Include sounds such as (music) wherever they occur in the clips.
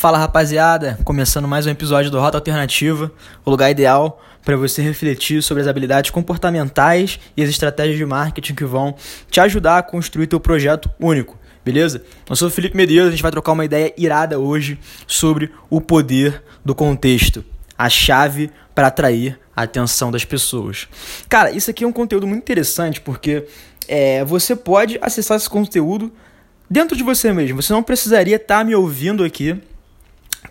Fala rapaziada, começando mais um episódio do Rota Alternativa, o lugar ideal para você refletir sobre as habilidades comportamentais e as estratégias de marketing que vão te ajudar a construir teu projeto único, beleza? Eu sou o Felipe Medeiros, a gente vai trocar uma ideia irada hoje sobre o poder do contexto, a chave para atrair a atenção das pessoas. Cara, isso aqui é um conteúdo muito interessante porque é, você pode acessar esse conteúdo dentro de você mesmo. Você não precisaria estar tá me ouvindo aqui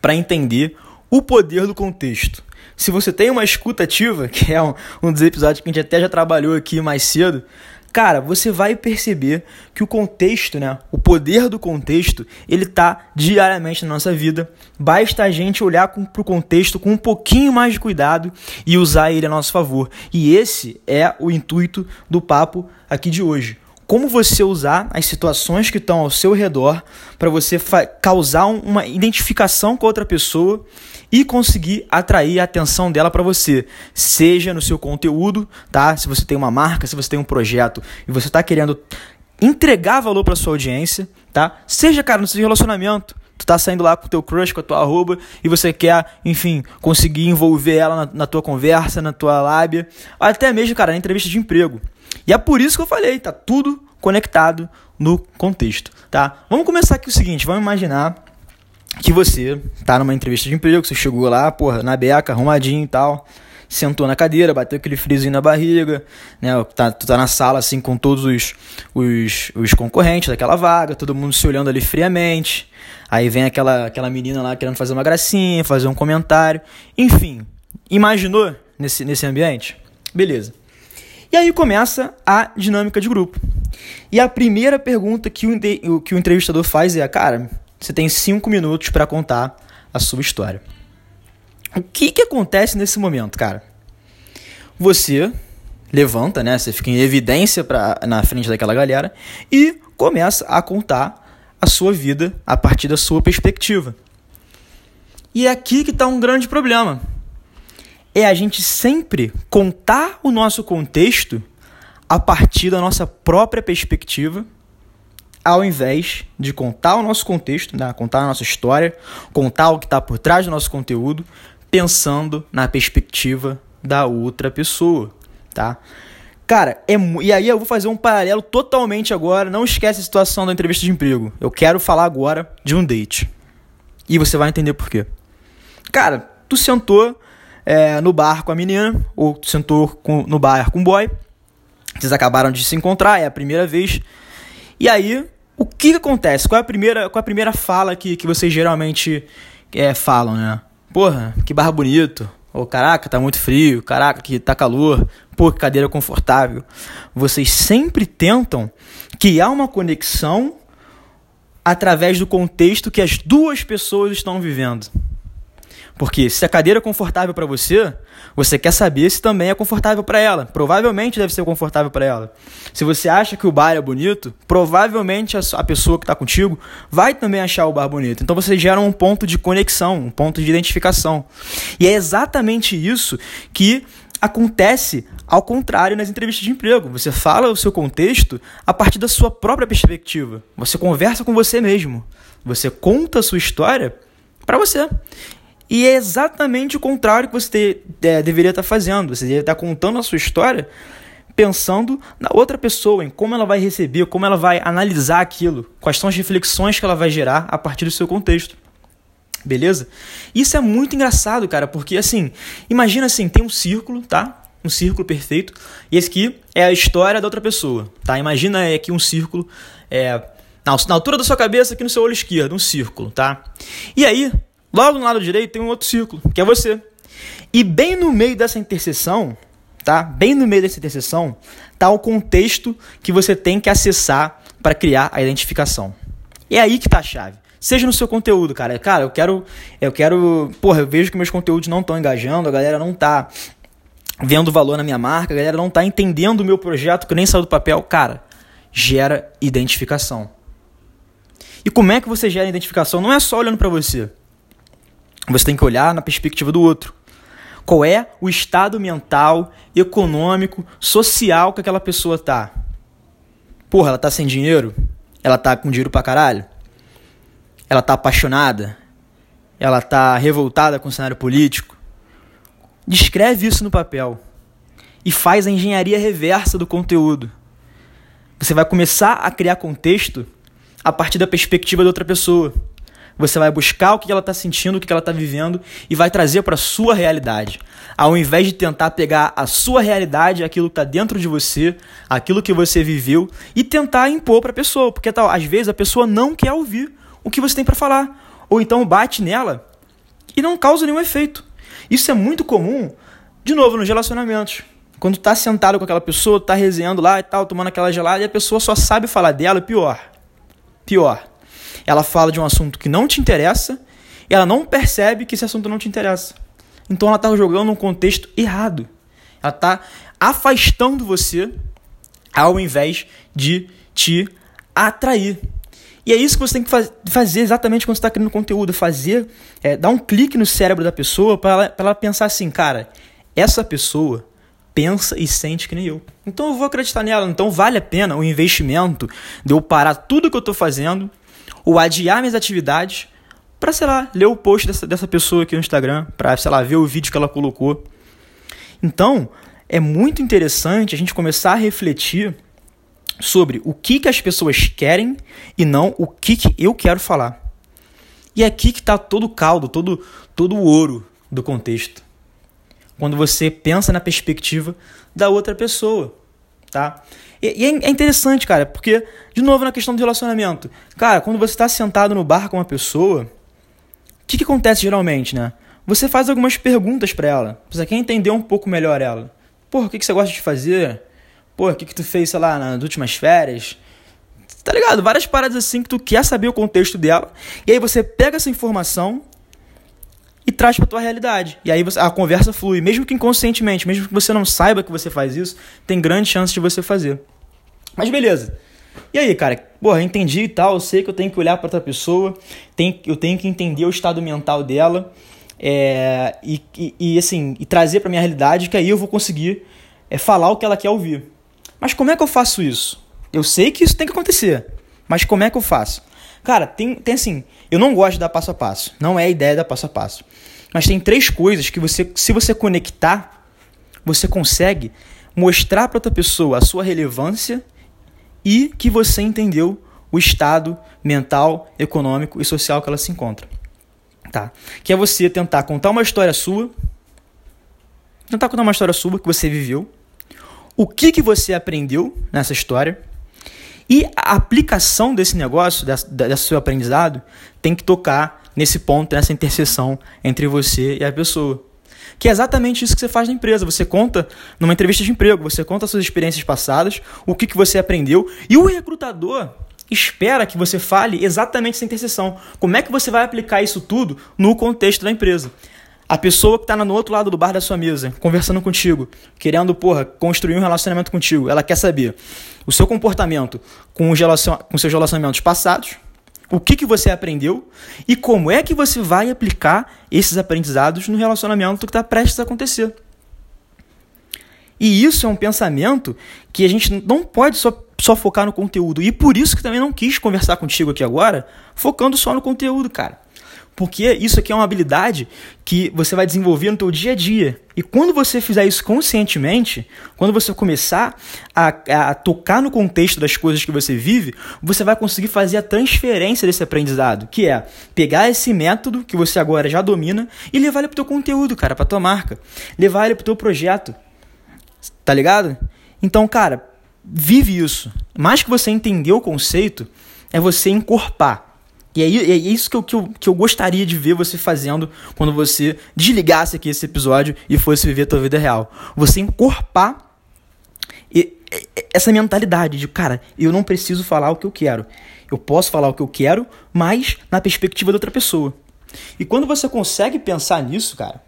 para entender o poder do contexto. Se você tem uma escuta ativa, (laughs) que é um, um dos episódios que a gente até já trabalhou aqui mais cedo, cara, você vai perceber que o contexto, né, o poder do contexto, ele tá diariamente na nossa vida. Basta a gente olhar para o contexto com um pouquinho mais de cuidado e usar ele a nosso favor. E esse é o intuito do papo aqui de hoje como você usar as situações que estão ao seu redor para você causar uma identificação com outra pessoa e conseguir atrair a atenção dela para você, seja no seu conteúdo, tá? Se você tem uma marca, se você tem um projeto e você está querendo entregar valor para sua audiência, tá? Seja, cara, no seu relacionamento, tu tá saindo lá com o teu crush, com a tua arroba, e você quer, enfim, conseguir envolver ela na, na tua conversa, na tua lábia, até mesmo, cara, na entrevista de emprego. E é por isso que eu falei, tá tudo conectado no contexto, tá? Vamos começar aqui o seguinte, vamos imaginar que você tá numa entrevista de emprego, você chegou lá, porra, na beca, arrumadinho e tal, sentou na cadeira, bateu aquele frisinho na barriga, né? Tá, tu tá na sala assim com todos os, os, os concorrentes daquela vaga, todo mundo se olhando ali friamente. Aí vem aquela, aquela menina lá querendo fazer uma gracinha, fazer um comentário. Enfim, imaginou nesse, nesse ambiente? Beleza. E aí começa a dinâmica de grupo. E a primeira pergunta que o, que o entrevistador faz é: Cara, você tem cinco minutos para contar a sua história. O que, que acontece nesse momento, cara? Você levanta, né? Você fica em evidência pra, na frente daquela galera e começa a contar a sua vida a partir da sua perspectiva. E é aqui que está um grande problema é a gente sempre contar o nosso contexto a partir da nossa própria perspectiva, ao invés de contar o nosso contexto, né? contar a nossa história, contar o que está por trás do nosso conteúdo, pensando na perspectiva da outra pessoa, tá? Cara, é, e aí eu vou fazer um paralelo totalmente agora. Não esquece a situação da entrevista de emprego. Eu quero falar agora de um date. E você vai entender por quê. Cara, tu sentou é, no bar com a menina, ou sentou com, no bar com o boy. Vocês acabaram de se encontrar, é a primeira vez. E aí, o que, acontece? Qual é a primeira, qual é a primeira fala que, que vocês geralmente é, falam, né? Porra, que bar bonito. Ou caraca, tá muito frio. Caraca, que tá calor. Pô, que cadeira confortável. Vocês sempre tentam criar uma conexão através do contexto que as duas pessoas estão vivendo. Porque se a cadeira é confortável para você, você quer saber se também é confortável para ela. Provavelmente deve ser confortável para ela. Se você acha que o bar é bonito, provavelmente a pessoa que está contigo vai também achar o bar bonito. Então você gera um ponto de conexão, um ponto de identificação. E é exatamente isso que acontece ao contrário nas entrevistas de emprego. Você fala o seu contexto a partir da sua própria perspectiva. Você conversa com você mesmo. Você conta a sua história para você. E é exatamente o contrário que você é, deveria estar fazendo. Você deveria estar contando a sua história pensando na outra pessoa, em como ela vai receber, como ela vai analisar aquilo, quais são as reflexões que ela vai gerar a partir do seu contexto. Beleza? Isso é muito engraçado, cara, porque assim, imagina assim, tem um círculo, tá? Um círculo perfeito, e esse aqui é a história da outra pessoa, tá? Imagina aqui um círculo, é, na altura da sua cabeça, aqui no seu olho esquerdo, um círculo, tá? E aí, Logo no lado direito tem um outro círculo, que é você. E bem no meio dessa interseção, tá? Bem no meio dessa interseção, tá o contexto que você tem que acessar para criar a identificação. É aí que tá a chave. Seja no seu conteúdo, cara. Cara, eu quero eu quero, porra, eu vejo que meus conteúdos não estão engajando, a galera não tá vendo valor na minha marca, a galera não tá entendendo o meu projeto que nem saiu do papel, cara. Gera identificação. E como é que você gera identificação? Não é só olhando para você. Você tem que olhar na perspectiva do outro. Qual é o estado mental, econômico, social que aquela pessoa tá? Porra, ela tá sem dinheiro? Ela tá com dinheiro pra caralho? Ela tá apaixonada? ela tá revoltada com o cenário político. Descreve isso no papel e faz a engenharia reversa do conteúdo. Você vai começar a criar contexto a partir da perspectiva de outra pessoa. Você vai buscar o que ela está sentindo, o que ela está vivendo e vai trazer para a sua realidade. Ao invés de tentar pegar a sua realidade, aquilo que está dentro de você, aquilo que você viveu e tentar impor para a pessoa. Porque tal, às vezes a pessoa não quer ouvir o que você tem para falar. Ou então bate nela e não causa nenhum efeito. Isso é muito comum, de novo, nos relacionamentos. Quando tá sentado com aquela pessoa, tá resenhando lá e tal, tomando aquela gelada, e a pessoa só sabe falar dela, pior. Pior. Ela fala de um assunto que não te interessa, e ela não percebe que esse assunto não te interessa. Então ela tá jogando um contexto errado. Ela tá afastando você ao invés de te atrair. E é isso que você tem que faz, fazer exatamente quando você está criando conteúdo, fazer, é, dar um clique no cérebro da pessoa para ela, ela pensar assim, cara, essa pessoa pensa e sente que nem eu. Então eu vou acreditar nela. Então vale a pena o investimento de eu parar tudo que eu estou fazendo, ou adiar minhas atividades, para, sei lá, ler o post dessa, dessa pessoa aqui no Instagram, para, sei lá, ver o vídeo que ela colocou. Então, é muito interessante a gente começar a refletir sobre o que, que as pessoas querem e não o que, que eu quero falar. E é aqui que está todo o caldo, todo, todo o ouro do contexto. Quando você pensa na perspectiva da outra pessoa, tá? E, e é, é interessante, cara, porque, de novo, na questão do relacionamento. Cara, quando você está sentado no bar com uma pessoa, o que, que acontece geralmente, né? Você faz algumas perguntas para ela. Você quer entender um pouco melhor ela. Porra, o que, que você gosta de fazer? Pô, o que, que tu fez, sei lá, nas últimas férias? Tá ligado? Várias paradas assim que tu quer saber o contexto dela. E aí você pega essa informação e traz pra tua realidade. E aí você, a conversa flui. Mesmo que inconscientemente, mesmo que você não saiba que você faz isso, tem grande chance de você fazer. Mas beleza. E aí, cara, porra, eu entendi e tal, eu sei que eu tenho que olhar para outra pessoa, tem, eu tenho que entender o estado mental dela, é, e, e, e, assim, e trazer para minha realidade, que aí eu vou conseguir é, falar o que ela quer ouvir. Mas como é que eu faço isso? Eu sei que isso tem que acontecer, mas como é que eu faço? Cara, tem, tem assim, eu não gosto de dar passo a passo, não é a ideia da passo a passo. Mas tem três coisas que você, se você conectar, você consegue mostrar para outra pessoa a sua relevância e que você entendeu o estado mental, econômico e social que ela se encontra. Tá? Que é você tentar contar uma história sua, tentar contar uma história sua que você viveu, o que, que você aprendeu nessa história e a aplicação desse negócio, desse, seu aprendizado, tem que tocar nesse ponto, nessa interseção entre você e a pessoa. Que é exatamente isso que você faz na empresa. Você conta numa entrevista de emprego, você conta suas experiências passadas, o que, que você aprendeu, e o recrutador espera que você fale exatamente essa interseção. Como é que você vai aplicar isso tudo no contexto da empresa? A pessoa que está no outro lado do bar da sua mesa, conversando contigo, querendo, porra, construir um relacionamento contigo, ela quer saber o seu comportamento com, os relacion... com seus relacionamentos passados, o que, que você aprendeu e como é que você vai aplicar esses aprendizados no relacionamento que está prestes a acontecer. E isso é um pensamento que a gente não pode só, só focar no conteúdo. E por isso que também não quis conversar contigo aqui agora, focando só no conteúdo, cara. Porque isso aqui é uma habilidade que você vai desenvolver no teu dia a dia. E quando você fizer isso conscientemente, quando você começar a, a, tocar no contexto das coisas que você vive, você vai conseguir fazer a transferência desse aprendizado, que é pegar esse método que você agora já domina e levar ele pro teu conteúdo, cara, pra tua marca. Levar ele pro teu projeto. Tá ligado? Então, cara, vive isso. Mais que você entender o conceito, é você encorpar. E é, isso que eu, que, eu, que eu gostaria de ver você fazendo quando você desligasse aqui esse episódio e fosse viver a tua vida real. Você encorpar essa mentalidade de, cara, eu não preciso falar o que eu quero. Eu posso falar o que eu quero, mas na perspectiva da outra pessoa. E quando você consegue pensar nisso, cara,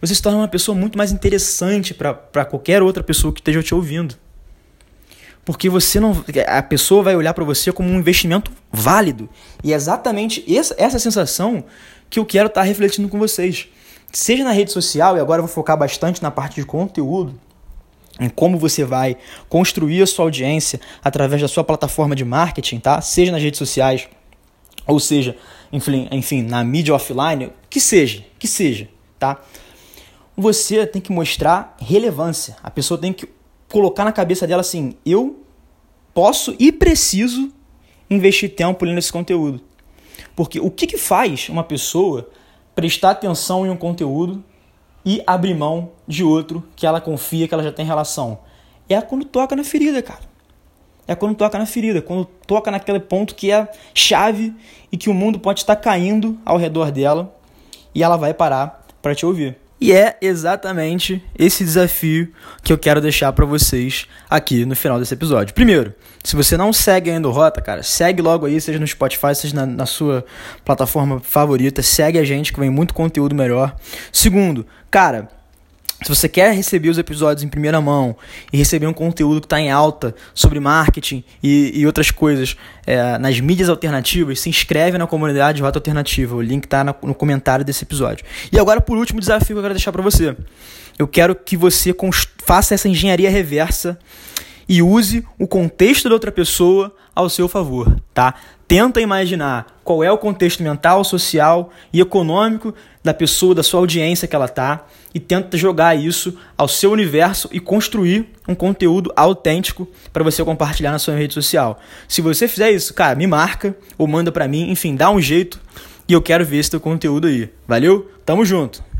você se torna uma pessoa muito mais interessante para qualquer outra pessoa que esteja te ouvindo. Porque você não. A pessoa vai olhar para você como um investimento válido. E é exatamente essa, essa sensação que eu quero estar tá refletindo com vocês. Seja na rede social, e agora eu vou focar bastante na parte de conteúdo, em como você vai construir a sua audiência através da sua plataforma de marketing, tá? Seja nas redes sociais, ou seja, enfim, na mídia offline, que seja, que seja, tá? Você tem que mostrar relevância. A pessoa tem que colocar na cabeça dela assim: eu posso e preciso investir tempo lendo esse conteúdo. Porque o que, que faz uma pessoa prestar atenção em um conteúdo e abrir mão de outro que ela confia, que ela já tem relação? É quando toca na ferida, cara. É quando toca na ferida, quando toca naquele ponto que é chave e que o mundo pode estar caindo ao redor dela e ela vai parar para te ouvir. E é exatamente esse desafio que eu quero deixar para vocês aqui no final desse episódio. Primeiro, se você não segue ainda o Rota, cara, segue logo aí, seja no Spotify, seja na, na sua plataforma favorita, segue a gente que vem muito conteúdo melhor. Segundo, cara, se você quer receber os episódios em primeira mão e receber um conteúdo que está em alta sobre marketing e, e outras coisas é, nas mídias alternativas, se inscreve na comunidade Rota Alternativa. O link está no comentário desse episódio. E agora, por último, desafio que eu quero deixar para você. Eu quero que você faça essa engenharia reversa e use o contexto da outra pessoa ao seu favor, tá? Tenta imaginar qual é o contexto mental, social e econômico da pessoa, da sua audiência que ela tá e tenta jogar isso ao seu universo e construir um conteúdo autêntico para você compartilhar na sua rede social. Se você fizer isso, cara, me marca ou manda para mim, enfim, dá um jeito e eu quero ver esse teu conteúdo aí. Valeu? Tamo junto.